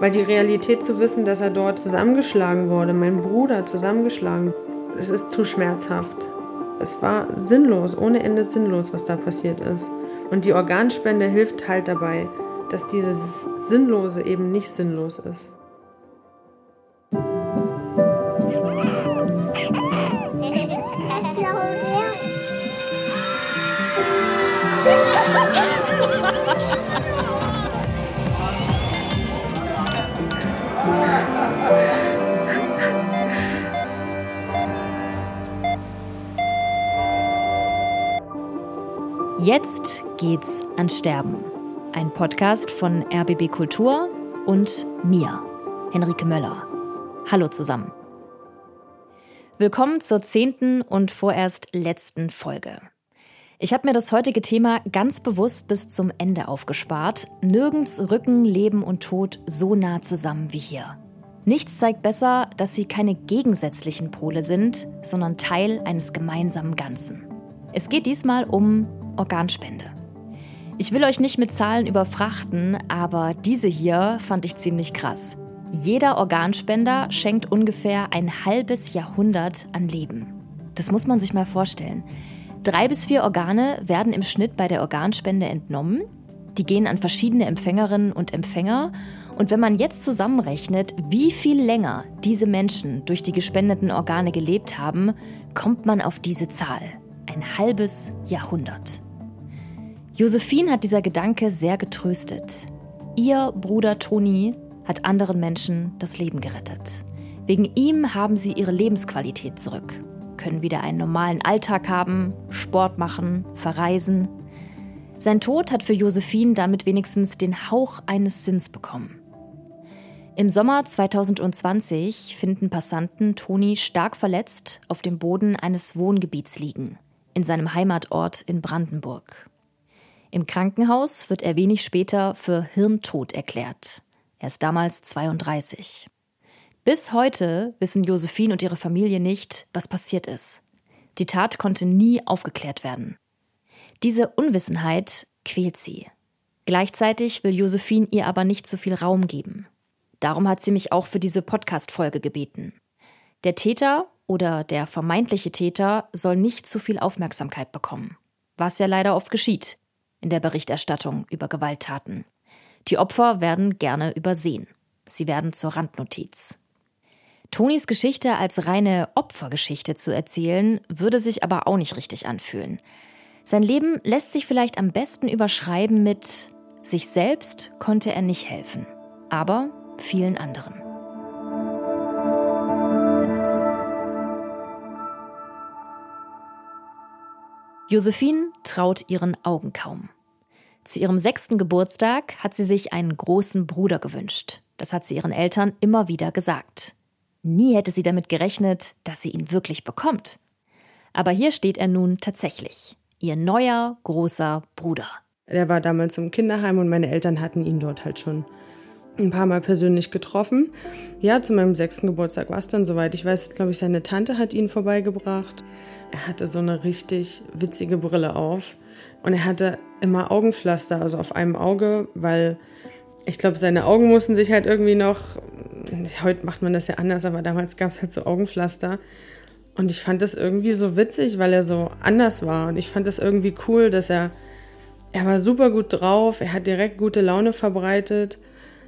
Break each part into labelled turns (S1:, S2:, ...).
S1: Weil die Realität zu wissen, dass er dort zusammengeschlagen wurde, mein Bruder zusammengeschlagen, es ist zu schmerzhaft. Es war sinnlos, ohne Ende sinnlos, was da passiert ist. Und die Organspende hilft halt dabei, dass dieses Sinnlose eben nicht sinnlos ist.
S2: Jetzt geht's an Sterben. Ein Podcast von RBB Kultur und mir, Henrike Möller. Hallo zusammen. Willkommen zur zehnten und vorerst letzten Folge. Ich habe mir das heutige Thema ganz bewusst bis zum Ende aufgespart. Nirgends rücken Leben und Tod so nah zusammen wie hier. Nichts zeigt besser, dass sie keine gegensätzlichen Pole sind, sondern Teil eines gemeinsamen Ganzen. Es geht diesmal um Organspende. Ich will euch nicht mit Zahlen überfrachten, aber diese hier fand ich ziemlich krass. Jeder Organspender schenkt ungefähr ein halbes Jahrhundert an Leben. Das muss man sich mal vorstellen. Drei bis vier Organe werden im Schnitt bei der Organspende entnommen. Die gehen an verschiedene Empfängerinnen und Empfänger. Und wenn man jetzt zusammenrechnet, wie viel länger diese Menschen durch die gespendeten Organe gelebt haben, kommt man auf diese Zahl. Ein halbes Jahrhundert. Josephine hat dieser Gedanke sehr getröstet. Ihr Bruder Toni hat anderen Menschen das Leben gerettet. Wegen ihm haben sie ihre Lebensqualität zurück, können wieder einen normalen Alltag haben, Sport machen, verreisen. Sein Tod hat für Josephine damit wenigstens den Hauch eines Sinns bekommen. Im Sommer 2020 finden Passanten Toni stark verletzt auf dem Boden eines Wohngebiets liegen, in seinem Heimatort in Brandenburg. Im Krankenhaus wird er wenig später für Hirntod erklärt. Er ist damals 32. Bis heute wissen Josephine und ihre Familie nicht, was passiert ist. Die Tat konnte nie aufgeklärt werden. Diese Unwissenheit quält sie. Gleichzeitig will Josephine ihr aber nicht zu viel Raum geben. Darum hat sie mich auch für diese Podcast-Folge gebeten. Der Täter oder der vermeintliche Täter soll nicht zu viel Aufmerksamkeit bekommen. Was ja leider oft geschieht in der Berichterstattung über Gewalttaten. Die Opfer werden gerne übersehen. Sie werden zur Randnotiz. Tonis Geschichte als reine Opfergeschichte zu erzählen, würde sich aber auch nicht richtig anfühlen. Sein Leben lässt sich vielleicht am besten überschreiben mit sich selbst konnte er nicht helfen, aber vielen anderen. Josephine traut ihren Augen kaum. Zu ihrem sechsten Geburtstag hat sie sich einen großen Bruder gewünscht. Das hat sie ihren Eltern immer wieder gesagt. Nie hätte sie damit gerechnet, dass sie ihn wirklich bekommt. Aber hier steht er nun tatsächlich. Ihr neuer, großer Bruder.
S1: Er war damals im Kinderheim und meine Eltern hatten ihn dort halt schon ein paar Mal persönlich getroffen. Ja, zu meinem sechsten Geburtstag war es dann soweit. Ich weiß, glaube ich, seine Tante hat ihn vorbeigebracht. Er hatte so eine richtig witzige Brille auf. Und er hatte immer Augenpflaster, also auf einem Auge, weil ich glaube, seine Augen mussten sich halt irgendwie noch, heute macht man das ja anders, aber damals gab es halt so Augenpflaster. Und ich fand das irgendwie so witzig, weil er so anders war. Und ich fand das irgendwie cool, dass er, er war super gut drauf, er hat direkt gute Laune verbreitet.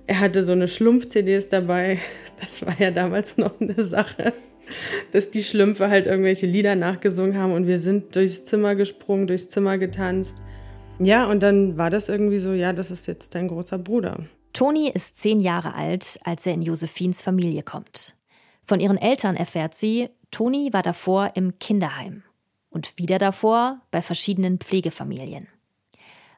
S1: Er hatte so eine Schlumpf-CDs dabei. Das war ja damals noch eine Sache dass die Schlümpfe halt irgendwelche Lieder nachgesungen haben und wir sind durchs Zimmer gesprungen, durchs Zimmer getanzt. Ja, und dann war das irgendwie so, ja, das ist jetzt dein großer Bruder.
S2: Toni ist zehn Jahre alt, als er in Josephins Familie kommt. Von ihren Eltern erfährt sie, Toni war davor im Kinderheim und wieder davor bei verschiedenen Pflegefamilien.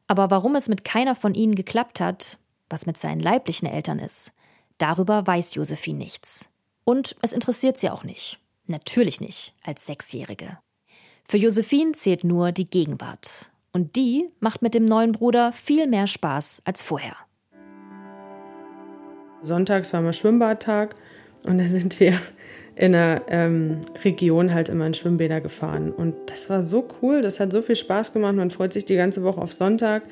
S2: Aber warum es mit keiner von ihnen geklappt hat, was mit seinen leiblichen Eltern ist, darüber weiß Josephine nichts. Und es interessiert sie auch nicht. Natürlich nicht, als Sechsjährige. Für Josephine zählt nur die Gegenwart. Und die macht mit dem neuen Bruder viel mehr Spaß als vorher.
S1: Sonntags war mal Schwimmbadtag und da sind wir in der ähm, Region halt immer in Schwimmbäder gefahren. Und das war so cool, das hat so viel Spaß gemacht. Man freut sich die ganze Woche auf Sonntag.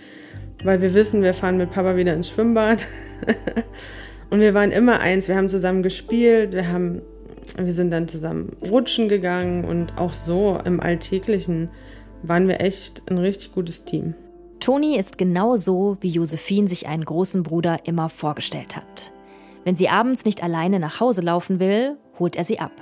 S1: Weil wir wissen, wir fahren mit Papa wieder ins Schwimmbad. und wir waren immer eins, wir haben zusammen gespielt, wir haben wir sind dann zusammen rutschen gegangen und auch so im Alltäglichen waren wir echt ein richtig gutes Team.
S2: Toni ist genau so, wie Josephine sich einen großen Bruder immer vorgestellt hat. Wenn sie abends nicht alleine nach Hause laufen will, holt er sie ab.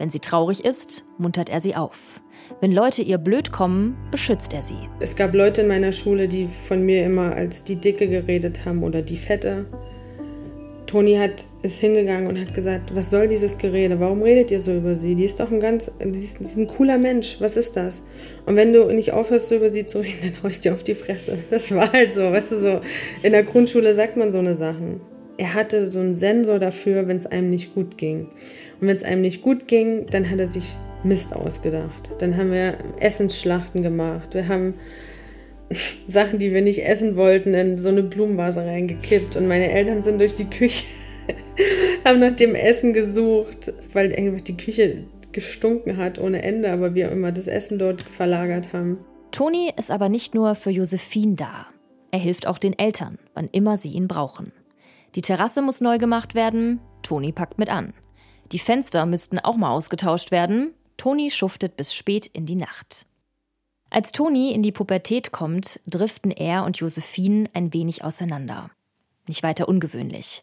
S2: Wenn sie traurig ist, muntert er sie auf. Wenn Leute ihr blöd kommen, beschützt er sie.
S1: Es gab Leute in meiner Schule, die von mir immer als die Dicke geredet haben oder die Fette. Toni hat, ist hingegangen und hat gesagt, was soll dieses Gerede? Warum redet ihr so über sie? Die ist doch ein ganz, die ist, die ist ein cooler Mensch. Was ist das? Und wenn du nicht aufhörst, so über sie zu reden, dann hau ich dir auf die Fresse. Das war halt so, weißt du, so. In der Grundschule sagt man so eine Sachen. Er hatte so einen Sensor dafür, wenn es einem nicht gut ging. Und wenn es einem nicht gut ging, dann hat er sich Mist ausgedacht. Dann haben wir Essensschlachten gemacht. Wir haben Sachen, die wir nicht essen wollten, in so eine Blumenvase reingekippt. Und meine Eltern sind durch die Küche, haben nach dem Essen gesucht, weil einfach die Küche gestunken hat ohne Ende, aber wir immer das Essen dort verlagert haben.
S2: Toni ist aber nicht nur für Josephine da. Er hilft auch den Eltern, wann immer sie ihn brauchen. Die Terrasse muss neu gemacht werden, Toni packt mit an. Die Fenster müssten auch mal ausgetauscht werden, Toni schuftet bis spät in die Nacht. Als Toni in die Pubertät kommt, driften er und Josephine ein wenig auseinander. Nicht weiter ungewöhnlich.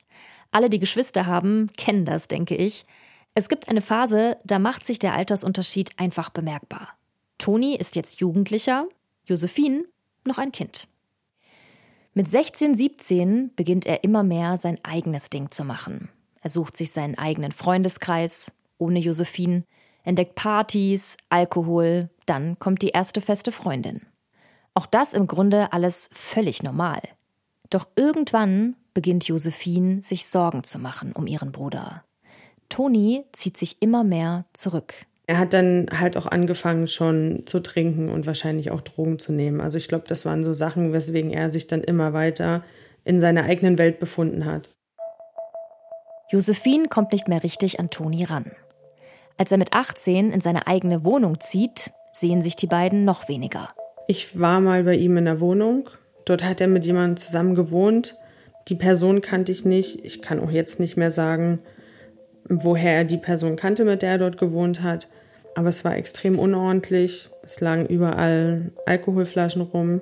S2: Alle, die Geschwister haben, kennen das, denke ich. Es gibt eine Phase, da macht sich der Altersunterschied einfach bemerkbar. Toni ist jetzt Jugendlicher, Josephine noch ein Kind. Mit 16, 17 beginnt er immer mehr sein eigenes Ding zu machen. Er sucht sich seinen eigenen Freundeskreis, ohne Josephine, entdeckt Partys, Alkohol, dann kommt die erste feste Freundin. Auch das im Grunde alles völlig normal. Doch irgendwann beginnt Josephine sich Sorgen zu machen um ihren Bruder. Toni zieht sich immer mehr zurück.
S1: Er hat dann halt auch angefangen schon zu trinken und wahrscheinlich auch Drogen zu nehmen. Also ich glaube, das waren so Sachen, weswegen er sich dann immer weiter in seiner eigenen Welt befunden hat.
S2: Josephine kommt nicht mehr richtig an Toni ran. Als er mit 18 in seine eigene Wohnung zieht, sehen sich die beiden noch weniger.
S1: Ich war mal bei ihm in der Wohnung. Dort hat er mit jemandem zusammen gewohnt. Die Person kannte ich nicht. Ich kann auch jetzt nicht mehr sagen, woher er die Person kannte, mit der er dort gewohnt hat. Aber es war extrem unordentlich. Es lagen überall Alkoholflaschen rum,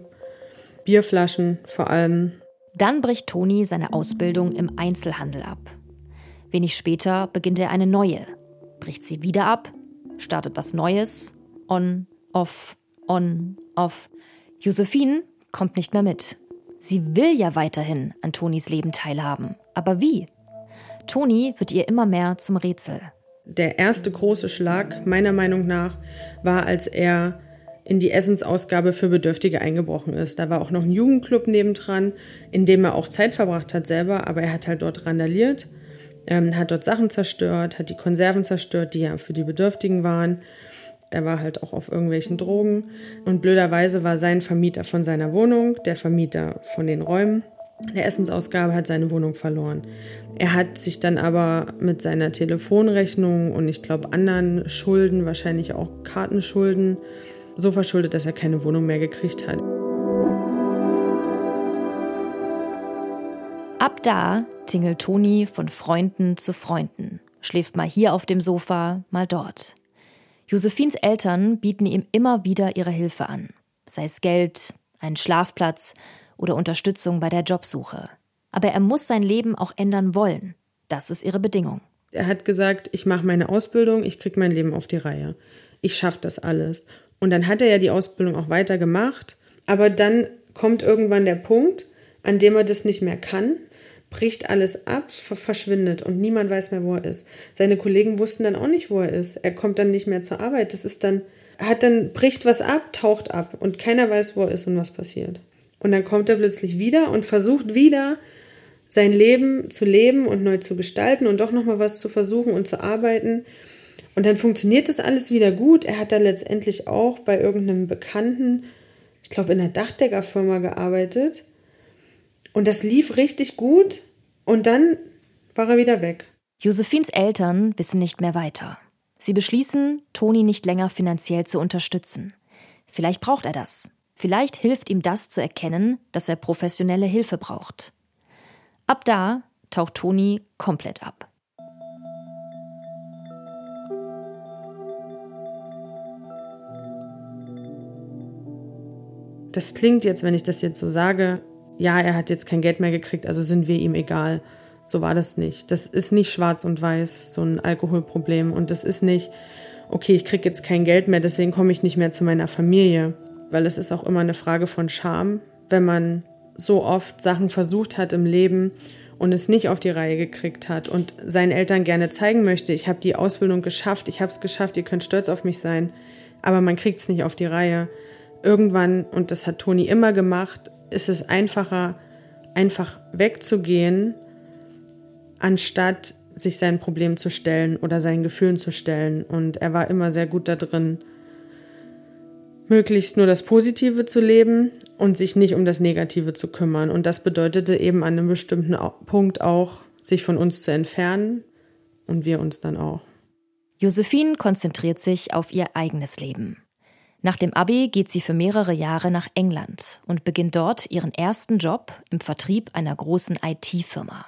S1: Bierflaschen vor allem.
S2: Dann bricht Toni seine Ausbildung im Einzelhandel ab. Wenig später beginnt er eine neue, bricht sie wieder ab, startet was Neues, on, off, on, off. Josephine kommt nicht mehr mit. Sie will ja weiterhin an Tonis Leben teilhaben. Aber wie? Toni wird ihr immer mehr zum Rätsel.
S1: Der erste große Schlag, meiner Meinung nach, war, als er in die Essensausgabe für Bedürftige eingebrochen ist. Da war auch noch ein Jugendclub nebendran, in dem er auch Zeit verbracht hat selber, aber er hat halt dort randaliert ähm, hat dort Sachen zerstört, hat die Konserven zerstört, die ja für die Bedürftigen waren. Er war halt auch auf irgendwelchen Drogen. Und blöderweise war sein Vermieter von seiner Wohnung, der Vermieter von den Räumen, der Essensausgabe hat seine Wohnung verloren. Er hat sich dann aber mit seiner Telefonrechnung und ich glaube anderen Schulden, wahrscheinlich auch Kartenschulden, so verschuldet, dass er keine Wohnung mehr gekriegt hat.
S2: Ab da tingelt Toni von Freunden zu Freunden, schläft mal hier auf dem Sofa, mal dort. Josephines Eltern bieten ihm immer wieder ihre Hilfe an, sei es Geld, einen Schlafplatz oder Unterstützung bei der Jobsuche. Aber er muss sein Leben auch ändern wollen. Das ist ihre Bedingung.
S1: Er hat gesagt, ich mache meine Ausbildung, ich kriege mein Leben auf die Reihe. Ich schaffe das alles. Und dann hat er ja die Ausbildung auch weiter gemacht. Aber dann kommt irgendwann der Punkt, an dem er das nicht mehr kann, bricht alles ab, verschwindet und niemand weiß mehr, wo er ist. Seine Kollegen wussten dann auch nicht, wo er ist. Er kommt dann nicht mehr zur Arbeit. Das ist dann, hat dann, bricht was ab, taucht ab und keiner weiß, wo er ist und was passiert. Und dann kommt er plötzlich wieder und versucht wieder, sein Leben zu leben und neu zu gestalten und doch nochmal was zu versuchen und zu arbeiten. Und dann funktioniert das alles wieder gut. Er hat dann letztendlich auch bei irgendeinem Bekannten, ich glaube, in einer Dachdeckerfirma gearbeitet und das lief richtig gut und dann war er wieder weg.
S2: Josephines Eltern wissen nicht mehr weiter. Sie beschließen, Toni nicht länger finanziell zu unterstützen. Vielleicht braucht er das. Vielleicht hilft ihm das zu erkennen, dass er professionelle Hilfe braucht. Ab da taucht Toni komplett ab.
S1: Das klingt jetzt, wenn ich das jetzt so sage, ja, er hat jetzt kein Geld mehr gekriegt, also sind wir ihm egal. So war das nicht. Das ist nicht schwarz und weiß, so ein Alkoholproblem. Und das ist nicht, okay, ich kriege jetzt kein Geld mehr, deswegen komme ich nicht mehr zu meiner Familie. Weil es ist auch immer eine Frage von Scham, wenn man so oft Sachen versucht hat im Leben und es nicht auf die Reihe gekriegt hat und seinen Eltern gerne zeigen möchte, ich habe die Ausbildung geschafft, ich habe es geschafft, ihr könnt stolz auf mich sein, aber man kriegt es nicht auf die Reihe. Irgendwann, und das hat Toni immer gemacht, ist es einfacher, einfach wegzugehen, anstatt sich seinen Problemen zu stellen oder seinen Gefühlen zu stellen. Und er war immer sehr gut da drin, möglichst nur das Positive zu leben und sich nicht um das Negative zu kümmern. Und das bedeutete eben an einem bestimmten Punkt auch, sich von uns zu entfernen und wir uns dann auch.
S2: Josephine konzentriert sich auf ihr eigenes Leben. Nach dem Abi geht sie für mehrere Jahre nach England und beginnt dort ihren ersten Job im Vertrieb einer großen IT-Firma.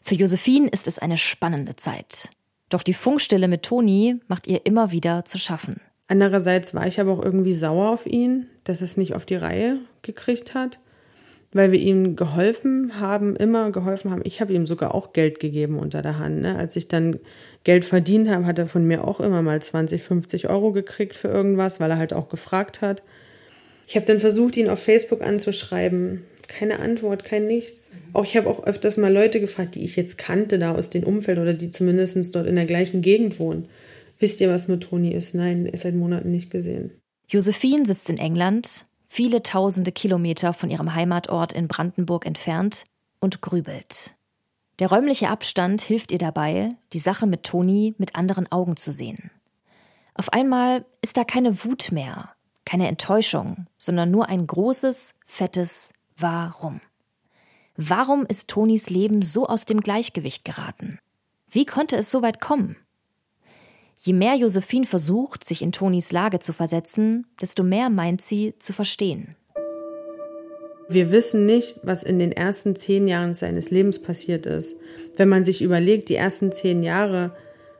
S2: Für Josephine ist es eine spannende Zeit. Doch die Funkstille mit Toni macht ihr immer wieder zu schaffen.
S1: Andererseits war ich aber auch irgendwie sauer auf ihn, dass er es nicht auf die Reihe gekriegt hat, weil wir ihm geholfen haben, immer geholfen haben. Ich habe ihm sogar auch Geld gegeben unter der Hand. Ne? Als ich dann Geld verdient habe, hat er von mir auch immer mal 20, 50 Euro gekriegt für irgendwas, weil er halt auch gefragt hat. Ich habe dann versucht, ihn auf Facebook anzuschreiben. Keine Antwort, kein Nichts. Auch ich habe auch öfters mal Leute gefragt, die ich jetzt kannte da aus dem Umfeld oder die zumindest dort in der gleichen Gegend wohnen. Wisst ihr, was mit Toni ist? Nein, er ist seit Monaten nicht gesehen.
S2: Josephine sitzt in England, viele tausende Kilometer von ihrem Heimatort in Brandenburg entfernt, und grübelt. Der räumliche Abstand hilft ihr dabei, die Sache mit Toni mit anderen Augen zu sehen. Auf einmal ist da keine Wut mehr, keine Enttäuschung, sondern nur ein großes, fettes Warum. Warum ist Tonis Leben so aus dem Gleichgewicht geraten? Wie konnte es so weit kommen? Je mehr Josephine versucht, sich in Tonis Lage zu versetzen, desto mehr meint sie zu verstehen.
S1: Wir wissen nicht, was in den ersten zehn Jahren seines Lebens passiert ist. Wenn man sich überlegt, die ersten zehn Jahre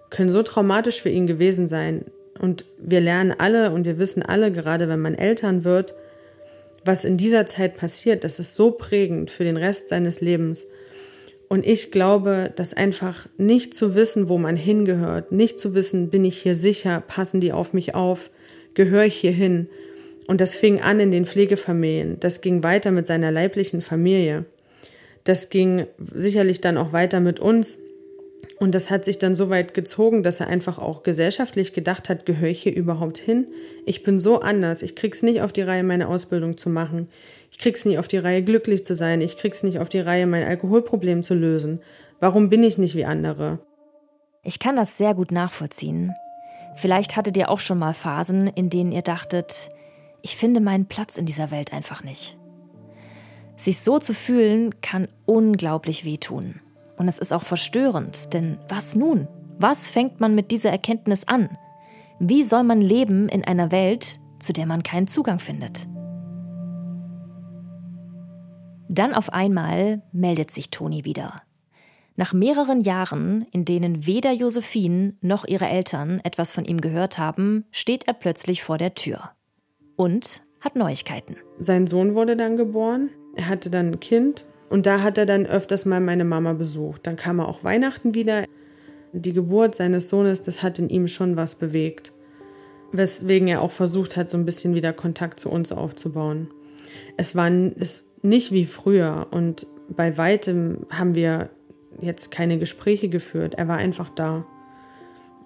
S1: können so traumatisch für ihn gewesen sein. Und wir lernen alle und wir wissen alle, gerade wenn man Eltern wird, was in dieser Zeit passiert, das ist so prägend für den Rest seines Lebens. Und ich glaube, dass einfach nicht zu wissen, wo man hingehört, nicht zu wissen, bin ich hier sicher, passen die auf mich auf, gehöre ich hier hin. Und das fing an in den Pflegefamilien, das ging weiter mit seiner leiblichen Familie, das ging sicherlich dann auch weiter mit uns. Und das hat sich dann so weit gezogen, dass er einfach auch gesellschaftlich gedacht hat, gehöre ich hier überhaupt hin? Ich bin so anders, ich krieg's nicht auf die Reihe, meine Ausbildung zu machen. Ich krieg's nicht auf die Reihe, glücklich zu sein. Ich krieg's nicht auf die Reihe, mein Alkoholproblem zu lösen. Warum bin ich nicht wie andere?
S2: Ich kann das sehr gut nachvollziehen. Vielleicht hattet ihr auch schon mal Phasen, in denen ihr dachtet, ich finde meinen Platz in dieser Welt einfach nicht. Sich so zu fühlen, kann unglaublich wehtun. Und es ist auch verstörend, denn was nun? Was fängt man mit dieser Erkenntnis an? Wie soll man leben in einer Welt, zu der man keinen Zugang findet? Dann auf einmal meldet sich Toni wieder. Nach mehreren Jahren, in denen weder Josephine noch ihre Eltern etwas von ihm gehört haben, steht er plötzlich vor der Tür. Und hat Neuigkeiten.
S1: Sein Sohn wurde dann geboren. Er hatte dann ein Kind. Und da hat er dann öfters mal meine Mama besucht. Dann kam er auch Weihnachten wieder. Die Geburt seines Sohnes, das hat in ihm schon was bewegt. Weswegen er auch versucht hat, so ein bisschen wieder Kontakt zu uns aufzubauen. Es war, es nicht wie früher und bei weitem haben wir jetzt keine Gespräche geführt. Er war einfach da.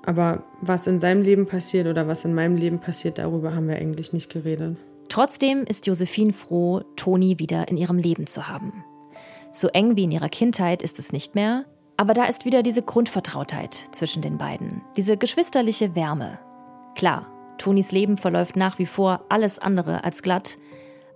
S1: Aber was in seinem Leben passiert oder was in meinem Leben passiert, darüber haben wir eigentlich nicht geredet.
S2: Trotzdem ist Josephine froh, Toni wieder in ihrem Leben zu haben. So eng wie in ihrer Kindheit ist es nicht mehr, aber da ist wieder diese Grundvertrautheit zwischen den beiden, diese geschwisterliche Wärme. Klar, Tonis Leben verläuft nach wie vor alles andere als glatt,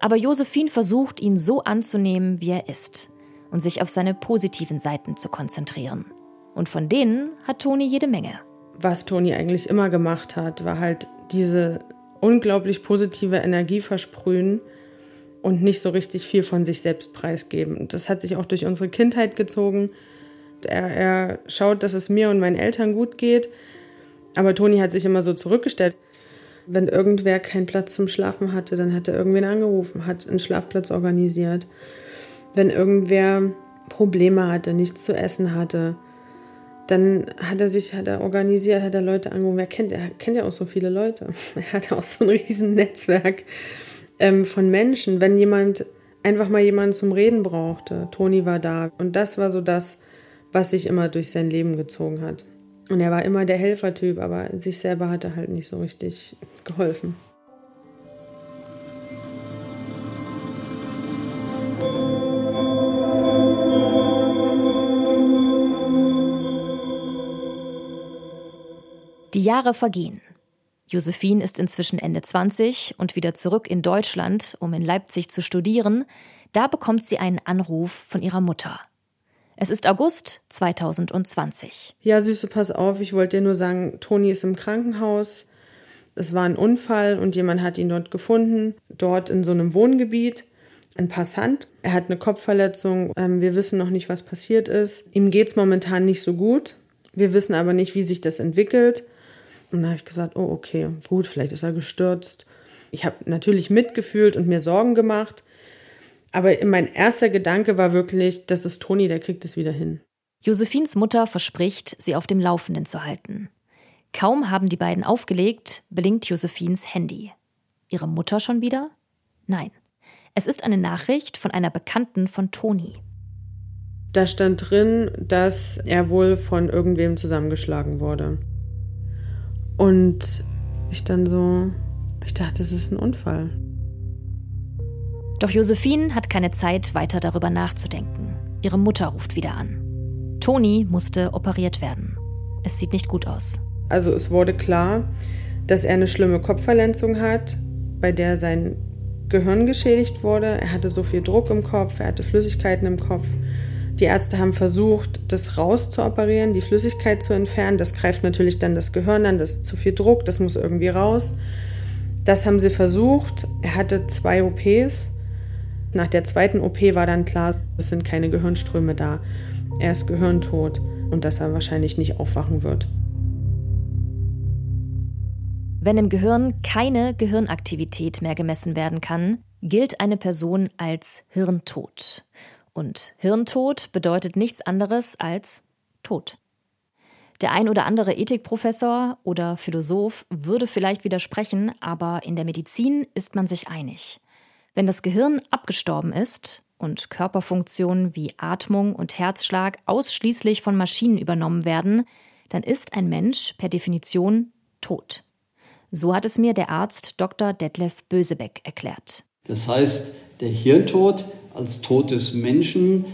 S2: aber Josephine versucht, ihn so anzunehmen, wie er ist und sich auf seine positiven Seiten zu konzentrieren. Und von denen hat Toni jede Menge.
S1: Was Toni eigentlich immer gemacht hat, war halt diese unglaublich positive Energie versprühen und nicht so richtig viel von sich selbst preisgeben. Das hat sich auch durch unsere Kindheit gezogen. Er, er schaut, dass es mir und meinen Eltern gut geht. Aber Toni hat sich immer so zurückgestellt. Wenn irgendwer keinen Platz zum Schlafen hatte, dann hat er irgendwen angerufen, hat einen Schlafplatz organisiert. Wenn irgendwer Probleme hatte, nichts zu essen hatte, dann hat er sich, hat er organisiert, hat er Leute angerufen. Er kennt, er kennt ja auch so viele Leute. Er hat auch so ein riesen Netzwerk ähm, von Menschen. Wenn jemand einfach mal jemanden zum Reden brauchte, Toni war da. Und das war so das, was sich immer durch sein Leben gezogen hat. Und er war immer der Helfertyp, aber sich selber hat er halt nicht so richtig geholfen.
S2: Die Jahre vergehen. Josephine ist inzwischen Ende 20 und wieder zurück in Deutschland, um in Leipzig zu studieren. Da bekommt sie einen Anruf von ihrer Mutter. Es ist August 2020.
S1: Ja, Süße, pass auf, ich wollte dir nur sagen, Toni ist im Krankenhaus. Es war ein Unfall und jemand hat ihn dort gefunden, dort in so einem Wohngebiet. Ein Passant. Er hat eine Kopfverletzung. Ähm, wir wissen noch nicht, was passiert ist. Ihm geht es momentan nicht so gut. Wir wissen aber nicht, wie sich das entwickelt. Und dann habe ich gesagt, oh okay, gut, vielleicht ist er gestürzt. Ich habe natürlich mitgefühlt und mir Sorgen gemacht. Aber mein erster Gedanke war wirklich, das ist Toni, der kriegt es wieder hin.
S2: Josephines Mutter verspricht, sie auf dem Laufenden zu halten. Kaum haben die beiden aufgelegt, blinkt Josephines Handy. Ihre Mutter schon wieder? Nein. Es ist eine Nachricht von einer Bekannten von Toni.
S1: Da stand drin, dass er wohl von irgendwem zusammengeschlagen wurde. Und ich dann so, ich dachte, es ist ein Unfall.
S2: Doch Josephine hat keine Zeit, weiter darüber nachzudenken. Ihre Mutter ruft wieder an. Toni musste operiert werden. Es sieht nicht gut aus.
S1: Also es wurde klar, dass er eine schlimme Kopfverletzung hat, bei der sein Gehirn geschädigt wurde. Er hatte so viel Druck im Kopf, er hatte Flüssigkeiten im Kopf. Die Ärzte haben versucht, das rauszuoperieren, die Flüssigkeit zu entfernen. Das greift natürlich dann das Gehirn an, das ist zu viel Druck, das muss irgendwie raus. Das haben sie versucht. Er hatte zwei OPs. Nach der zweiten OP war dann klar, es sind keine Gehirnströme da. Er ist gehirntot und dass er wahrscheinlich nicht aufwachen wird.
S2: Wenn im Gehirn keine Gehirnaktivität mehr gemessen werden kann, gilt eine Person als hirntot. Und Hirntod bedeutet nichts anderes als Tod. Der ein oder andere Ethikprofessor oder Philosoph würde vielleicht widersprechen, aber in der Medizin ist man sich einig. Wenn das Gehirn abgestorben ist und Körperfunktionen wie Atmung und Herzschlag ausschließlich von Maschinen übernommen werden, dann ist ein Mensch per Definition tot. So hat es mir der Arzt Dr. Detlef Bösebeck erklärt.
S3: Das heißt, der Hirntod als Tod des Menschen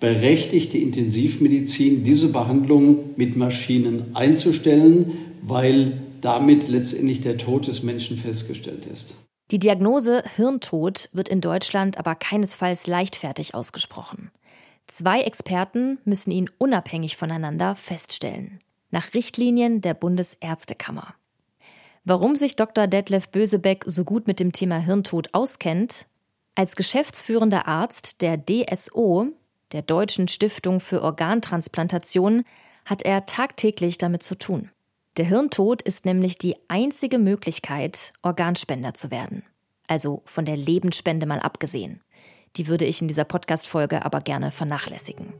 S3: berechtigt die Intensivmedizin, diese Behandlung mit Maschinen einzustellen, weil damit letztendlich der Tod des Menschen festgestellt ist.
S2: Die Diagnose Hirntod wird in Deutschland aber keinesfalls leichtfertig ausgesprochen. Zwei Experten müssen ihn unabhängig voneinander feststellen, nach Richtlinien der Bundesärztekammer. Warum sich Dr. Detlef Bösebeck so gut mit dem Thema Hirntod auskennt, als geschäftsführender Arzt der DSO, der Deutschen Stiftung für Organtransplantation, hat er tagtäglich damit zu tun. Der Hirntod ist nämlich die einzige Möglichkeit, Organspender zu werden. Also von der Lebensspende mal abgesehen. Die würde ich in dieser Podcast-Folge aber gerne vernachlässigen.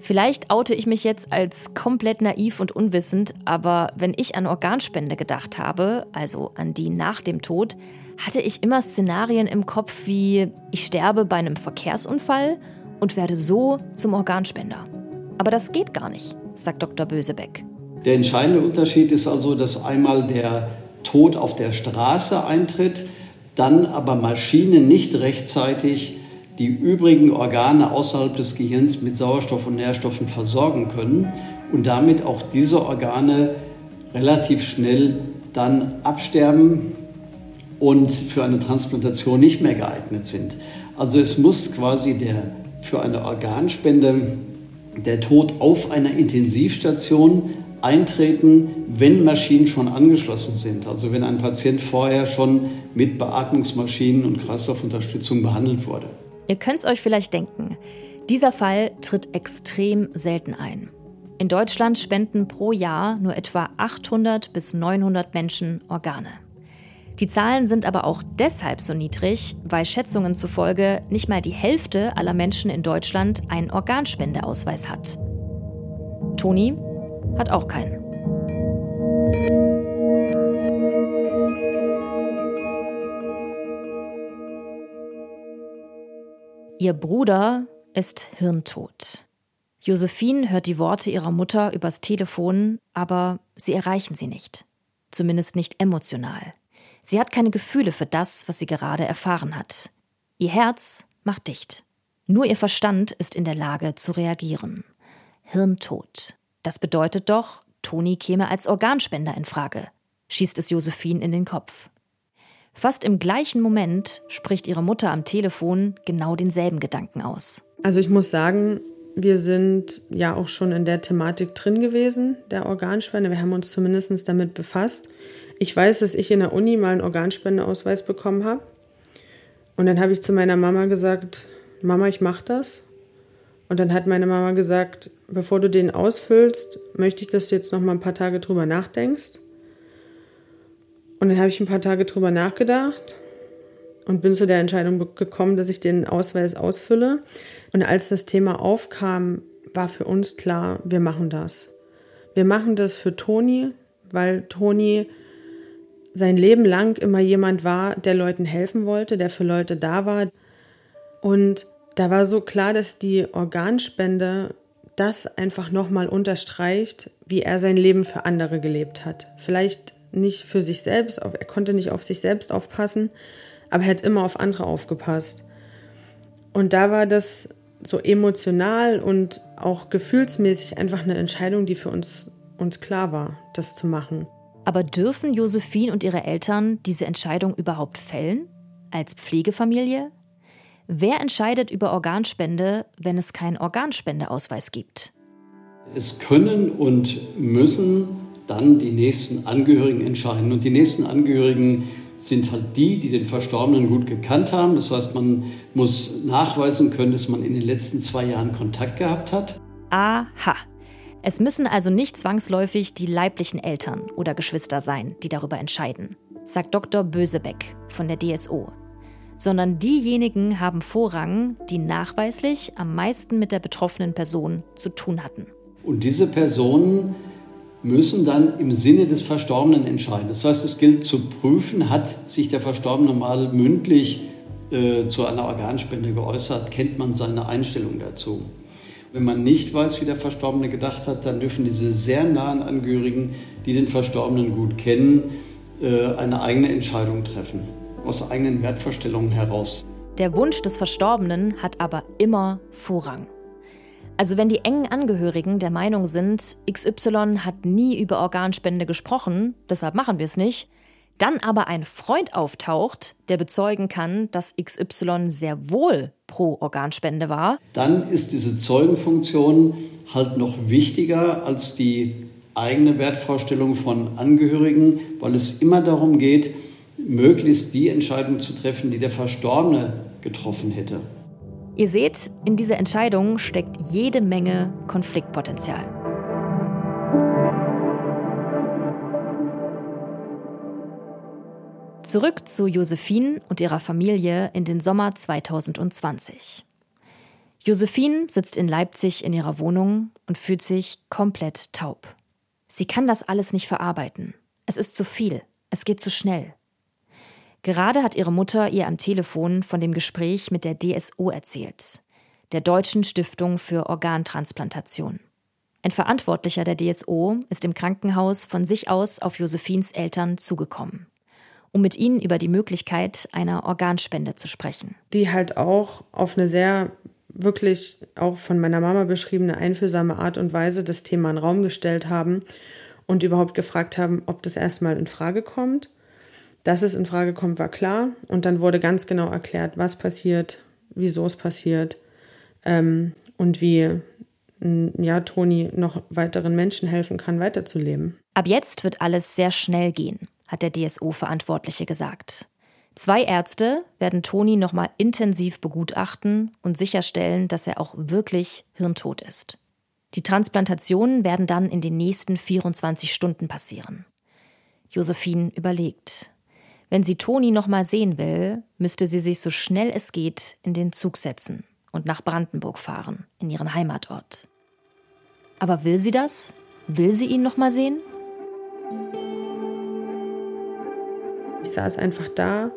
S2: Vielleicht oute ich mich jetzt als komplett naiv und unwissend, aber wenn ich an Organspende gedacht habe, also an die nach dem Tod, hatte ich immer Szenarien im Kopf wie ich sterbe bei einem Verkehrsunfall und werde so zum Organspender. Aber das geht gar nicht, sagt Dr. Bösebeck.
S3: Der entscheidende Unterschied ist also, dass einmal der Tod auf der Straße eintritt, dann aber Maschinen nicht rechtzeitig die übrigen Organe außerhalb des Gehirns mit Sauerstoff und Nährstoffen versorgen können und damit auch diese Organe relativ schnell dann absterben und für eine Transplantation nicht mehr geeignet sind. Also es muss quasi der, für eine Organspende der Tod auf einer Intensivstation eintreten, wenn Maschinen schon angeschlossen sind. Also wenn ein Patient vorher schon mit Beatmungsmaschinen und Kreislaufunterstützung behandelt wurde.
S2: Ihr könnt es euch vielleicht denken, dieser Fall tritt extrem selten ein. In Deutschland spenden pro Jahr nur etwa 800 bis 900 Menschen Organe. Die Zahlen sind aber auch deshalb so niedrig, weil Schätzungen zufolge nicht mal die Hälfte aller Menschen in Deutschland einen Organspendeausweis hat. Toni hat auch keinen. Ihr Bruder ist hirntot. Josephine hört die Worte ihrer Mutter übers Telefon, aber sie erreichen sie nicht. Zumindest nicht emotional. Sie hat keine Gefühle für das, was sie gerade erfahren hat. Ihr Herz macht dicht. Nur ihr Verstand ist in der Lage zu reagieren. Hirntod. Das bedeutet doch, Toni käme als Organspender in Frage, schießt es Josephine in den Kopf. Fast im gleichen Moment spricht ihre Mutter am Telefon genau denselben Gedanken aus.
S1: Also ich muss sagen, wir sind ja auch schon in der Thematik drin gewesen, der Organspende. Wir haben uns zumindest damit befasst. Ich weiß, dass ich in der Uni mal einen Organspendeausweis bekommen habe. Und dann habe ich zu meiner Mama gesagt, Mama, ich mache das. Und dann hat meine Mama gesagt, bevor du den ausfüllst, möchte ich, dass du jetzt noch mal ein paar Tage drüber nachdenkst. Und dann habe ich ein paar Tage drüber nachgedacht und bin zu der Entscheidung gekommen, dass ich den Ausweis ausfülle. Und als das Thema aufkam, war für uns klar, wir machen das. Wir machen das für Toni, weil Toni sein Leben lang immer jemand war, der Leuten helfen wollte, der für Leute da war. Und da war so klar, dass die Organspende das einfach nochmal unterstreicht, wie er sein Leben für andere gelebt hat. Vielleicht nicht für sich selbst, er konnte nicht auf sich selbst aufpassen, aber er hat immer auf andere aufgepasst. Und da war das so emotional und auch gefühlsmäßig einfach eine Entscheidung, die für uns, uns klar war, das zu machen.
S2: Aber dürfen Josephine und ihre Eltern diese Entscheidung überhaupt fällen? Als Pflegefamilie? Wer entscheidet über Organspende, wenn es keinen Organspendeausweis gibt?
S3: Es können und müssen dann die nächsten Angehörigen entscheiden. Und die nächsten Angehörigen sind halt die, die den Verstorbenen gut gekannt haben. Das heißt, man muss nachweisen können, dass man in den letzten zwei Jahren Kontakt gehabt hat.
S2: Aha. Es müssen also nicht zwangsläufig die leiblichen Eltern oder Geschwister sein, die darüber entscheiden, sagt Dr. Bösebeck von der DSO sondern diejenigen haben Vorrang, die nachweislich am meisten mit der betroffenen Person zu tun hatten.
S3: Und diese Personen müssen dann im Sinne des Verstorbenen entscheiden. Das heißt, es gilt zu prüfen, hat sich der Verstorbene mal mündlich äh, zu einer Organspende geäußert, kennt man seine Einstellung dazu. Wenn man nicht weiß, wie der Verstorbene gedacht hat, dann dürfen diese sehr nahen Angehörigen, die den Verstorbenen gut kennen, äh, eine eigene Entscheidung treffen aus eigenen Wertvorstellungen heraus.
S2: Der Wunsch des Verstorbenen hat aber immer Vorrang. Also wenn die engen Angehörigen der Meinung sind, XY hat nie über Organspende gesprochen, deshalb machen wir es nicht, dann aber ein Freund auftaucht, der bezeugen kann, dass XY sehr wohl pro Organspende war,
S3: dann ist diese Zeugenfunktion halt noch wichtiger als die eigene Wertvorstellung von Angehörigen, weil es immer darum geht, möglichst die Entscheidung zu treffen, die der Verstorbene getroffen hätte.
S2: Ihr seht, in dieser Entscheidung steckt jede Menge Konfliktpotenzial. Zurück zu Josephine und ihrer Familie in den Sommer 2020. Josephine sitzt in Leipzig in ihrer Wohnung und fühlt sich komplett taub. Sie kann das alles nicht verarbeiten. Es ist zu viel. Es geht zu schnell. Gerade hat ihre Mutter ihr am Telefon von dem Gespräch mit der DSO erzählt, der Deutschen Stiftung für Organtransplantation. Ein Verantwortlicher der DSO ist im Krankenhaus von sich aus auf Josephins Eltern zugekommen, um mit ihnen über die Möglichkeit einer Organspende zu sprechen.
S1: Die halt auch auf eine sehr wirklich auch von meiner Mama beschriebene einfühlsame Art und Weise das Thema in den Raum gestellt haben und überhaupt gefragt haben, ob das erstmal in Frage kommt dass es in Frage kommt, war klar. Und dann wurde ganz genau erklärt, was passiert, wieso es passiert ähm, und wie ja, Toni noch weiteren Menschen helfen kann, weiterzuleben.
S2: Ab jetzt wird alles sehr schnell gehen, hat der DSO-Verantwortliche gesagt. Zwei Ärzte werden Toni nochmal intensiv begutachten und sicherstellen, dass er auch wirklich hirntot ist. Die Transplantationen werden dann in den nächsten 24 Stunden passieren. Josephine überlegt. Wenn sie Toni nochmal sehen will, müsste sie sich so schnell es geht in den Zug setzen und nach Brandenburg fahren, in ihren Heimatort. Aber will sie das? Will sie ihn nochmal sehen?
S1: Saß einfach da.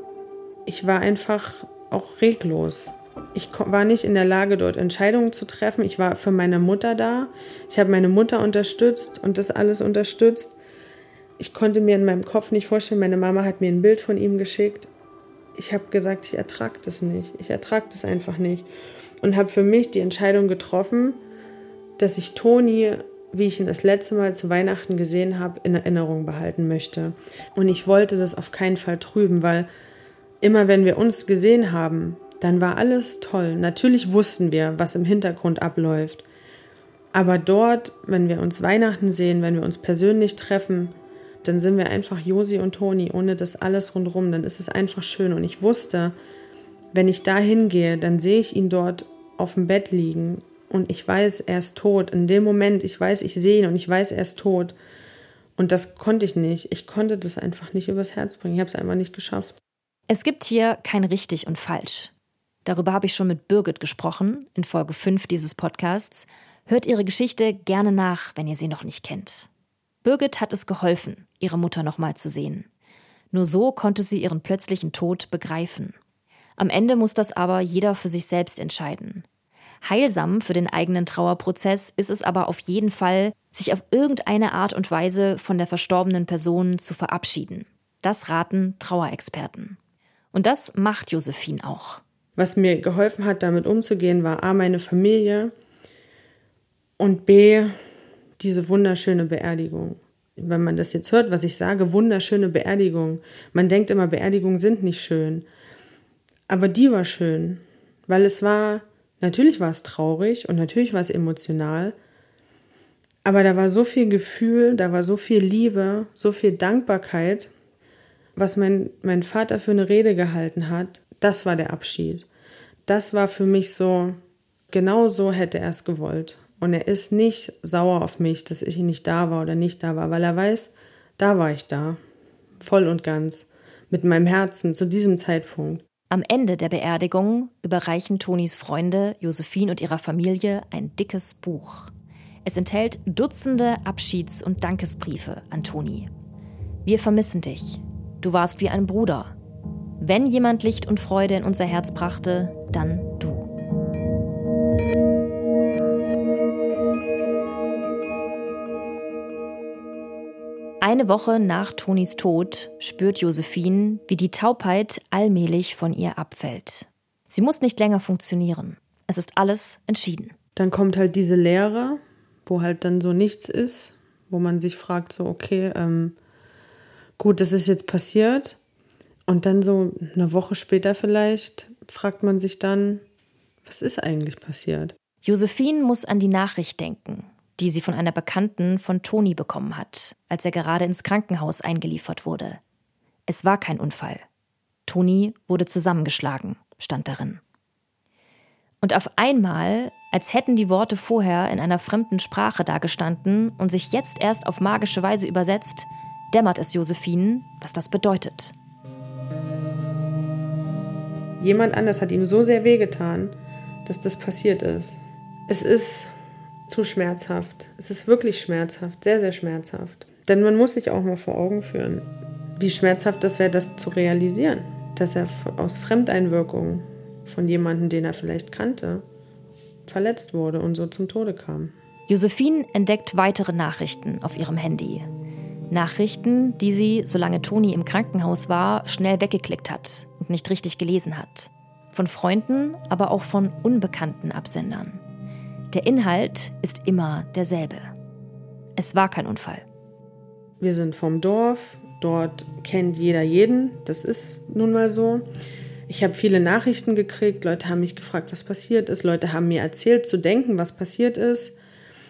S1: Ich war einfach auch reglos. Ich war nicht in der Lage, dort Entscheidungen zu treffen. Ich war für meine Mutter da. Ich habe meine Mutter unterstützt und das alles unterstützt. Ich konnte mir in meinem Kopf nicht vorstellen, meine Mama hat mir ein Bild von ihm geschickt. Ich habe gesagt, ich ertrage das nicht. Ich ertrage das einfach nicht. Und habe für mich die Entscheidung getroffen, dass ich Toni, wie ich ihn das letzte Mal zu Weihnachten gesehen habe, in Erinnerung behalten möchte. Und ich wollte das auf keinen Fall trüben, weil immer wenn wir uns gesehen haben, dann war alles toll. Natürlich wussten wir, was im Hintergrund abläuft. Aber dort, wenn wir uns Weihnachten sehen, wenn wir uns persönlich treffen, dann sind wir einfach Josi und Toni, ohne das alles rundherum. Dann ist es einfach schön. Und ich wusste, wenn ich da hingehe, dann sehe ich ihn dort auf dem Bett liegen und ich weiß, er ist tot. In dem Moment, ich weiß, ich sehe ihn und ich weiß, er ist tot. Und das konnte ich nicht. Ich konnte das einfach nicht übers Herz bringen. Ich habe es einfach nicht geschafft.
S2: Es gibt hier kein richtig und falsch. Darüber habe ich schon mit Birgit gesprochen in Folge 5 dieses Podcasts. Hört ihre Geschichte gerne nach, wenn ihr sie noch nicht kennt. Birgit hat es geholfen, ihre Mutter nochmal zu sehen. Nur so konnte sie ihren plötzlichen Tod begreifen. Am Ende muss das aber jeder für sich selbst entscheiden. Heilsam für den eigenen Trauerprozess ist es aber auf jeden Fall, sich auf irgendeine Art und Weise von der verstorbenen Person zu verabschieden. Das raten Trauerexperten. Und das macht Josephine auch.
S1: Was mir geholfen hat, damit umzugehen, war A, meine Familie und B, diese wunderschöne Beerdigung. Wenn man das jetzt hört, was ich sage, wunderschöne Beerdigung. Man denkt immer, Beerdigungen sind nicht schön. Aber die war schön, weil es war, natürlich war es traurig und natürlich war es emotional, aber da war so viel Gefühl, da war so viel Liebe, so viel Dankbarkeit, was mein, mein Vater für eine Rede gehalten hat das war der Abschied. Das war für mich so, genau so hätte er es gewollt. Und er ist nicht sauer auf mich, dass ich nicht da war oder nicht da war, weil er weiß, da war ich da. Voll und ganz. Mit meinem Herzen zu diesem Zeitpunkt.
S2: Am Ende der Beerdigung überreichen Tonis Freunde Josephine und ihrer Familie ein dickes Buch. Es enthält Dutzende Abschieds- und Dankesbriefe an Toni. Wir vermissen dich. Du warst wie ein Bruder. Wenn jemand Licht und Freude in unser Herz brachte, dann Eine Woche nach Tonis Tod spürt Josephine, wie die Taubheit allmählich von ihr abfällt. Sie muss nicht länger funktionieren. Es ist alles entschieden.
S1: Dann kommt halt diese Leere, wo halt dann so nichts ist, wo man sich fragt, so, okay, ähm, gut, das ist jetzt passiert. Und dann so eine Woche später vielleicht fragt man sich dann, was ist eigentlich passiert?
S2: Josephine muss an die Nachricht denken, die sie von einer Bekannten von Toni bekommen hat, als er gerade ins Krankenhaus eingeliefert wurde. Es war kein Unfall. Toni wurde zusammengeschlagen, stand darin. Und auf einmal, als hätten die Worte vorher in einer fremden Sprache dagestanden und sich jetzt erst auf magische Weise übersetzt, dämmert es Josephine, was das bedeutet.
S1: Jemand anders hat ihm so sehr wehgetan, dass das passiert ist. Es ist zu schmerzhaft. Es ist wirklich schmerzhaft, sehr, sehr schmerzhaft. Denn man muss sich auch mal vor Augen führen, wie schmerzhaft das wäre, das zu realisieren. Dass er aus Fremdeinwirkung von jemandem, den er vielleicht kannte, verletzt wurde und so zum Tode kam.
S2: Josephine entdeckt weitere Nachrichten auf ihrem Handy. Nachrichten, die sie, solange Toni im Krankenhaus war, schnell weggeklickt hat und nicht richtig gelesen hat. Von Freunden, aber auch von unbekannten Absendern. Der Inhalt ist immer derselbe. Es war kein Unfall.
S1: Wir sind vom Dorf, dort kennt jeder jeden, das ist nun mal so. Ich habe viele Nachrichten gekriegt, Leute haben mich gefragt, was passiert ist, Leute haben mir erzählt zu denken, was passiert ist.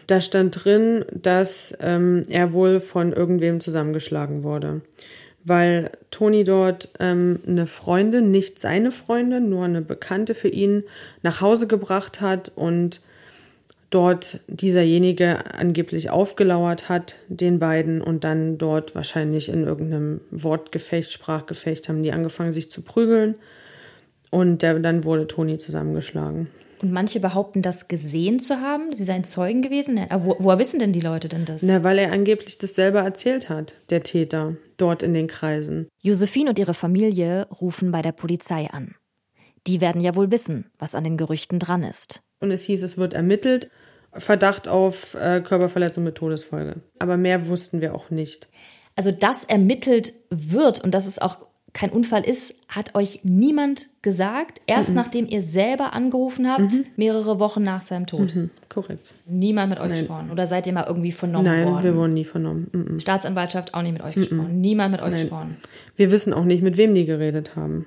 S1: Da stand drin, dass ähm, er wohl von irgendwem zusammengeschlagen wurde. Weil Toni dort ähm, eine Freundin, nicht seine Freundin, nur eine Bekannte für ihn, nach Hause gebracht hat und dort dieserjenige angeblich aufgelauert hat, den beiden, und dann dort wahrscheinlich in irgendeinem Wortgefecht, Sprachgefecht haben die angefangen, sich zu prügeln. Und der, dann wurde Toni zusammengeschlagen.
S2: Und manche behaupten, das gesehen zu haben. Sie seien Zeugen gewesen. Aber wo, woher wissen denn die Leute denn das?
S1: Na, weil er angeblich das selber erzählt hat, der Täter, dort in den Kreisen.
S2: Josephine und ihre Familie rufen bei der Polizei an. Die werden ja wohl wissen, was an den Gerüchten dran ist.
S1: Und es hieß, es wird ermittelt. Verdacht auf äh, Körperverletzung mit Todesfolge. Aber mehr wussten wir auch nicht.
S2: Also, dass ermittelt wird und dass es auch kein Unfall ist, hat euch niemand gesagt, erst mhm. nachdem ihr selber angerufen habt, mhm. mehrere Wochen nach seinem Tod.
S1: Mhm. Korrekt.
S2: Niemand mit euch Nein. gesprochen. Oder seid ihr mal irgendwie vernommen
S1: Nein,
S2: worden?
S1: Nein, wir wurden nie vernommen.
S2: Mhm. Staatsanwaltschaft auch nicht mit euch gesprochen. Niemand mit euch Nein. gesprochen.
S1: Wir wissen auch nicht, mit wem die geredet haben.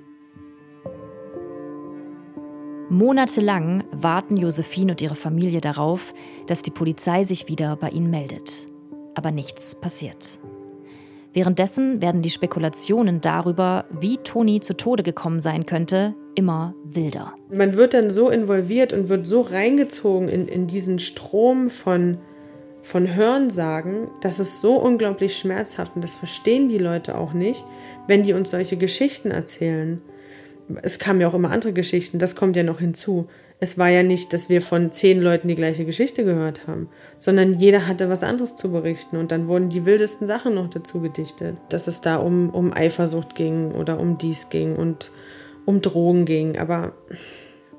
S2: Monatelang warten Josephine und ihre Familie darauf, dass die Polizei sich wieder bei ihnen meldet. Aber nichts passiert. Währenddessen werden die Spekulationen darüber, wie Toni zu Tode gekommen sein könnte, immer wilder.
S1: Man wird dann so involviert und wird so reingezogen in, in diesen Strom von, von Hörensagen, dass es so unglaublich schmerzhaft und das verstehen die Leute auch nicht, wenn die uns solche Geschichten erzählen es kamen ja auch immer andere Geschichten, das kommt ja noch hinzu. Es war ja nicht, dass wir von zehn Leuten die gleiche Geschichte gehört haben, sondern jeder hatte was anderes zu berichten und dann wurden die wildesten Sachen noch dazu gedichtet. Dass es da um, um Eifersucht ging oder um dies ging und um Drogen ging, aber.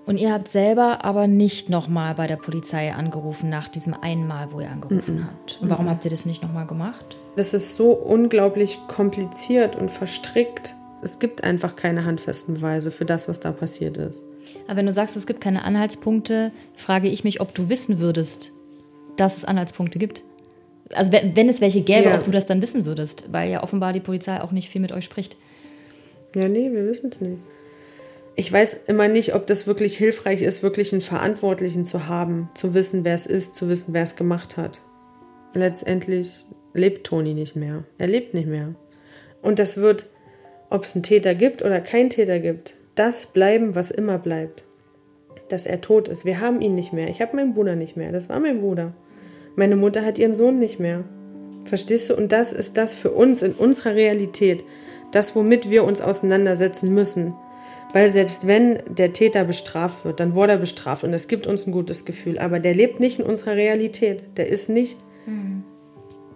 S2: Und ihr habt selber aber nicht nochmal bei der Polizei angerufen nach diesem einen Mal, wo ihr angerufen mm -mm. habt. Und warum mm habt ihr das nicht nochmal gemacht?
S1: Das ist so unglaublich kompliziert und verstrickt es gibt einfach keine handfesten Beweise für das, was da passiert ist.
S2: Aber wenn du sagst, es gibt keine Anhaltspunkte, frage ich mich, ob du wissen würdest, dass es Anhaltspunkte gibt. Also wenn es welche gäbe, ja. ob du das dann wissen würdest, weil ja offenbar die Polizei auch nicht viel mit euch spricht.
S1: Ja, nee, wir wissen es nicht. Ich weiß immer nicht, ob das wirklich hilfreich ist, wirklich einen Verantwortlichen zu haben, zu wissen, wer es ist, zu wissen, wer es gemacht hat. Letztendlich lebt Toni nicht mehr. Er lebt nicht mehr. Und das wird ob es einen Täter gibt oder keinen Täter gibt, das bleiben, was immer bleibt. Dass er tot ist. Wir haben ihn nicht mehr. Ich habe meinen Bruder nicht mehr. Das war mein Bruder. Meine Mutter hat ihren Sohn nicht mehr. Verstehst du? Und das ist das für uns in unserer Realität, das, womit wir uns auseinandersetzen müssen. Weil selbst wenn der Täter bestraft wird, dann wurde er bestraft und es gibt uns ein gutes Gefühl. Aber der lebt nicht in unserer Realität. Der ist nicht mhm.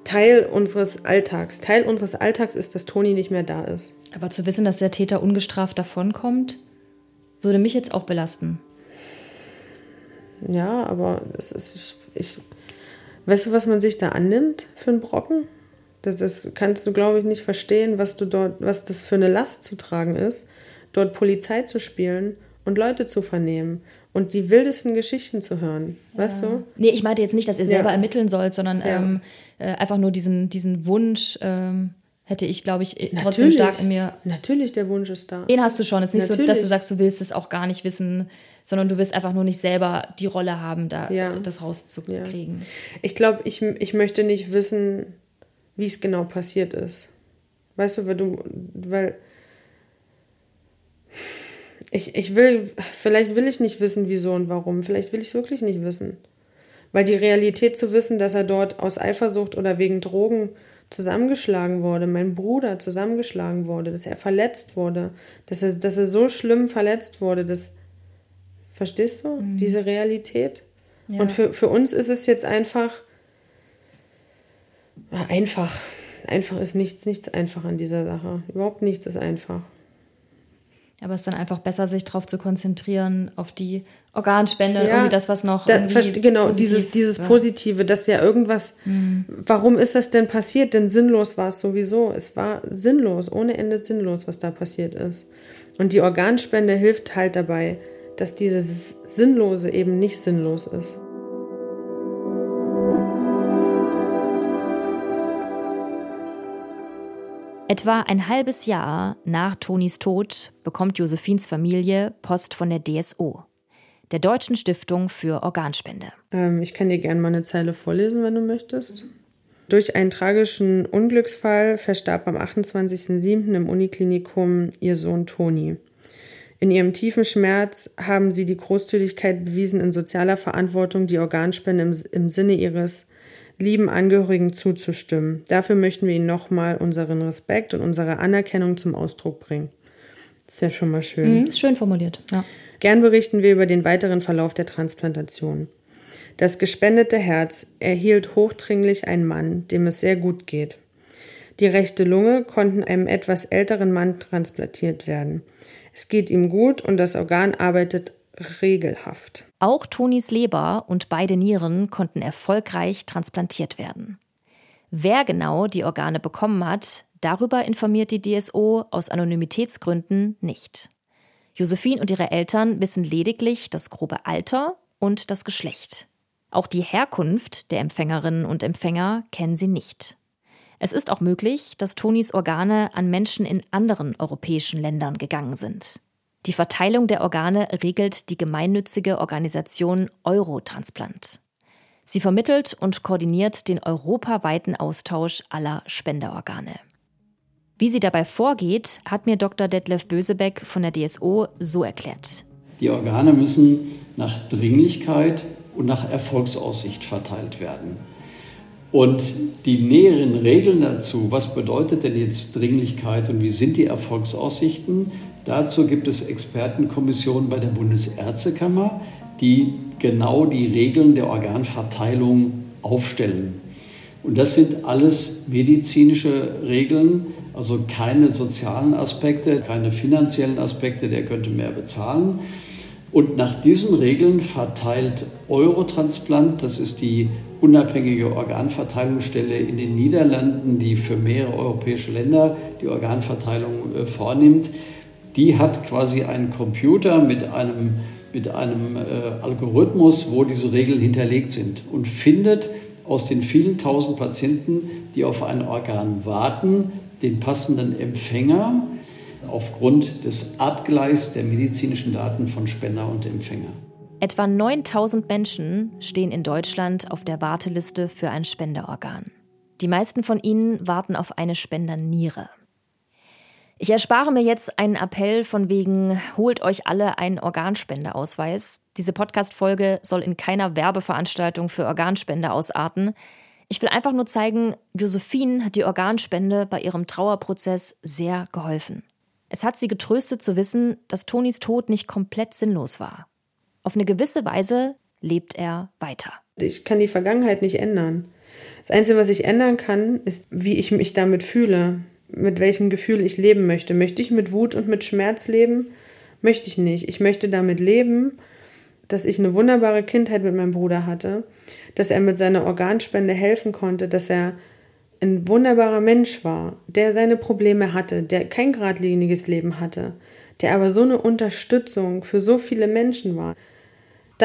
S1: Teil unseres Alltags. Teil unseres Alltags ist, dass Toni nicht mehr da ist.
S2: Aber zu wissen, dass der Täter ungestraft davonkommt, würde mich jetzt auch belasten.
S1: Ja, aber es ist. Ich, weißt du, was man sich da annimmt für einen Brocken? Das, das kannst du, glaube ich, nicht verstehen, was du dort, was das für eine Last zu tragen ist, dort Polizei zu spielen und Leute zu vernehmen und die wildesten Geschichten zu hören. Weißt ja. du?
S2: Nee, ich meinte jetzt nicht, dass ihr selber ja. ermitteln sollt, sondern ja. ähm, äh, einfach nur diesen, diesen Wunsch. Ähm, hätte ich, glaube ich, Natürlich. trotzdem stark in mir.
S1: Natürlich, der Wunsch ist da.
S2: Den hast du schon. Es ist nicht Natürlich. so, dass du sagst, du willst es auch gar nicht wissen, sondern du willst einfach nur nicht selber die Rolle haben, da ja. das rauszukriegen. Ja.
S1: Ich glaube, ich, ich möchte nicht wissen, wie es genau passiert ist. Weißt du, weil du, weil ich, ich will, vielleicht will ich nicht wissen, wieso und warum. Vielleicht will ich es wirklich nicht wissen. Weil die Realität zu wissen, dass er dort aus Eifersucht oder wegen Drogen zusammengeschlagen wurde, mein Bruder zusammengeschlagen wurde, dass er verletzt wurde, dass er, dass er so schlimm verletzt wurde, das, verstehst du, mhm. diese Realität? Ja. Und für, für uns ist es jetzt einfach, einfach, einfach ist nichts, nichts einfach an dieser Sache. Überhaupt nichts ist einfach.
S2: Aber es ist dann einfach besser, sich darauf zu konzentrieren, auf die Organspende, ja, irgendwie das, was noch. Da,
S1: genau, dieses, dieses Positive, dass ja irgendwas. Mhm. Warum ist das denn passiert? Denn sinnlos war es sowieso. Es war sinnlos, ohne Ende sinnlos, was da passiert ist. Und die Organspende hilft halt dabei, dass dieses Sinnlose eben nicht sinnlos ist.
S2: Etwa ein halbes Jahr nach Tonis Tod bekommt Josephins Familie Post von der DSO. der Deutschen Stiftung für Organspende.
S1: Ähm, ich kann dir gerne mal eine Zeile vorlesen, wenn du möchtest. Durch einen tragischen Unglücksfall verstarb am 28.07. im Uniklinikum ihr Sohn Toni. In ihrem tiefen Schmerz haben sie die Großzügigkeit bewiesen, in sozialer Verantwortung die Organspende im, im Sinne ihres lieben Angehörigen zuzustimmen. Dafür möchten wir ihnen nochmal unseren Respekt und unsere Anerkennung zum Ausdruck bringen. Ist ja schon mal schön.
S2: Mhm, ist schön formuliert. Ja.
S1: Gern berichten wir über den weiteren Verlauf der Transplantation. Das gespendete Herz erhielt hochdringlich ein Mann, dem es sehr gut geht. Die rechte Lunge konnten einem etwas älteren Mann transplantiert werden. Es geht ihm gut und das Organ arbeitet regelhaft.
S2: Auch Tonis Leber und beide Nieren konnten erfolgreich transplantiert werden. Wer genau die Organe bekommen hat, darüber informiert die DSO aus Anonymitätsgründen nicht. Josephine und ihre Eltern wissen lediglich das grobe Alter und das Geschlecht. Auch die Herkunft der Empfängerinnen und Empfänger kennen sie nicht. Es ist auch möglich, dass Tonis Organe an Menschen in anderen europäischen Ländern gegangen sind. Die Verteilung der Organe regelt die gemeinnützige Organisation Eurotransplant. Sie vermittelt und koordiniert den europaweiten Austausch aller Spenderorgane. Wie sie dabei vorgeht, hat mir Dr. Detlef Bösebeck von der DSO so erklärt.
S3: Die Organe müssen nach Dringlichkeit und nach Erfolgsaussicht verteilt werden. Und die näheren Regeln dazu, was bedeutet denn jetzt Dringlichkeit und wie sind die Erfolgsaussichten, dazu gibt es Expertenkommissionen bei der Bundesärztekammer, die genau die Regeln der Organverteilung aufstellen. Und das sind alles medizinische Regeln, also keine sozialen Aspekte, keine finanziellen Aspekte, der könnte mehr bezahlen, und nach diesen Regeln verteilt Eurotransplant, das ist die unabhängige Organverteilungsstelle in den Niederlanden, die für mehrere europäische Länder die Organverteilung äh, vornimmt, die hat quasi einen Computer mit einem, mit einem äh, Algorithmus, wo diese Regeln hinterlegt sind und findet aus den vielen tausend Patienten, die auf ein Organ warten, den passenden Empfänger aufgrund des Abgleichs der medizinischen Daten von Spender und Empfänger.
S2: Etwa 9000 Menschen stehen in Deutschland auf der Warteliste für ein Spenderorgan. Die meisten von ihnen warten auf eine Spenderniere. Ich erspare mir jetzt einen Appell von wegen, holt euch alle einen Organspendeausweis. Diese Podcast-Folge soll in keiner Werbeveranstaltung für Organspende ausarten. Ich will einfach nur zeigen, Josephine hat die Organspende bei ihrem Trauerprozess sehr geholfen. Es hat sie getröstet zu wissen, dass Tonis Tod nicht komplett sinnlos war. Auf eine gewisse Weise lebt er weiter.
S1: Ich kann die Vergangenheit nicht ändern. Das Einzige, was ich ändern kann, ist, wie ich mich damit fühle, mit welchem Gefühl ich leben möchte. Möchte ich mit Wut und mit Schmerz leben? Möchte ich nicht. Ich möchte damit leben, dass ich eine wunderbare Kindheit mit meinem Bruder hatte, dass er mit seiner Organspende helfen konnte, dass er ein wunderbarer Mensch war, der seine Probleme hatte, der kein geradliniges Leben hatte, der aber so eine Unterstützung für so viele Menschen war.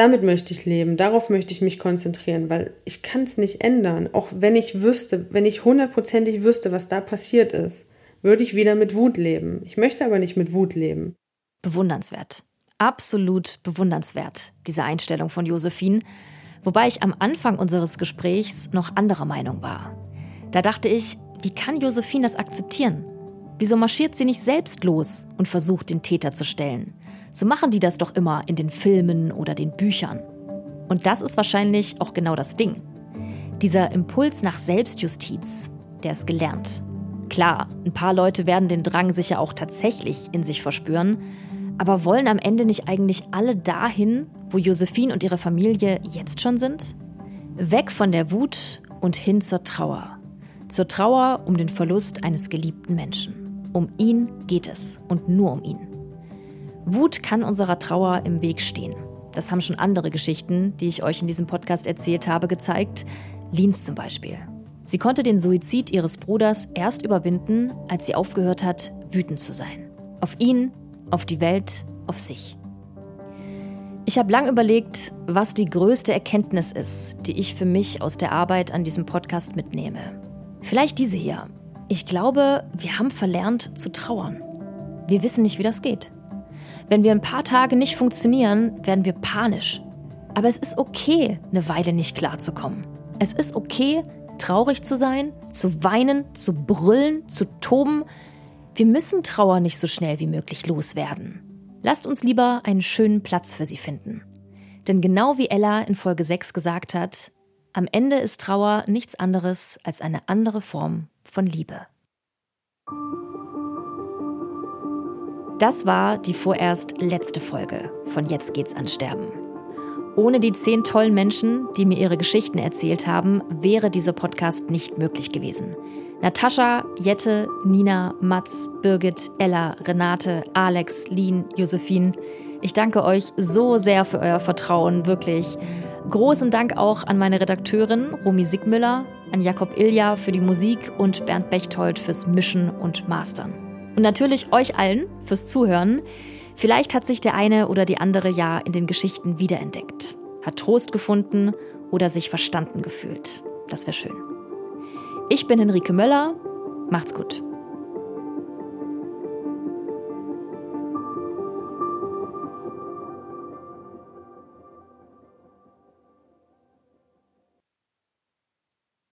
S1: Damit möchte ich leben, darauf möchte ich mich konzentrieren, weil ich kann es nicht ändern. Auch wenn ich wüsste, wenn ich hundertprozentig wüsste, was da passiert ist, würde ich wieder mit Wut leben. Ich möchte aber nicht mit Wut leben.
S2: Bewundernswert. Absolut bewundernswert, diese Einstellung von Josephine. Wobei ich am Anfang unseres Gesprächs noch anderer Meinung war. Da dachte ich, wie kann Josephine das akzeptieren? Wieso marschiert sie nicht selbst los und versucht, den Täter zu stellen? So machen die das doch immer in den Filmen oder den Büchern. Und das ist wahrscheinlich auch genau das Ding. Dieser Impuls nach Selbstjustiz, der ist gelernt. Klar, ein paar Leute werden den Drang sicher auch tatsächlich in sich verspüren, aber wollen am Ende nicht eigentlich alle dahin, wo Josephine und ihre Familie jetzt schon sind? Weg von der Wut und hin zur Trauer. Zur Trauer um den Verlust eines geliebten Menschen. Um ihn geht es und nur um ihn. Wut kann unserer Trauer im Weg stehen. Das haben schon andere Geschichten, die ich euch in diesem Podcast erzählt habe, gezeigt. Lins zum Beispiel. Sie konnte den Suizid ihres Bruders erst überwinden, als sie aufgehört hat, wütend zu sein. Auf ihn, auf die Welt, auf sich. Ich habe lang überlegt, was die größte Erkenntnis ist, die ich für mich aus der Arbeit an diesem Podcast mitnehme. Vielleicht diese hier. Ich glaube, wir haben verlernt zu trauern. Wir wissen nicht, wie das geht. Wenn wir ein paar Tage nicht funktionieren, werden wir panisch. Aber es ist okay, eine Weile nicht klarzukommen. Es ist okay, traurig zu sein, zu weinen, zu brüllen, zu toben. Wir müssen Trauer nicht so schnell wie möglich loswerden. Lasst uns lieber einen schönen Platz für sie finden. Denn genau wie Ella in Folge 6 gesagt hat, am Ende ist Trauer nichts anderes als eine andere Form von Liebe. Das war die vorerst letzte Folge von Jetzt geht's an Sterben. Ohne die zehn tollen Menschen, die mir ihre Geschichten erzählt haben, wäre dieser Podcast nicht möglich gewesen. Natascha, Jette, Nina, Mats, Birgit, Ella, Renate, Alex, Lien, Josephine. Ich danke euch so sehr für euer Vertrauen, wirklich. Großen Dank auch an meine Redakteurin Romy Sigmüller, an Jakob Ilja für die Musik und Bernd Bechtold fürs Mischen und Mastern. Und natürlich euch allen fürs Zuhören. Vielleicht hat sich der eine oder die andere ja in den Geschichten wiederentdeckt, hat Trost gefunden oder sich verstanden gefühlt. Das wäre schön. Ich bin Henrike Möller. Macht's gut.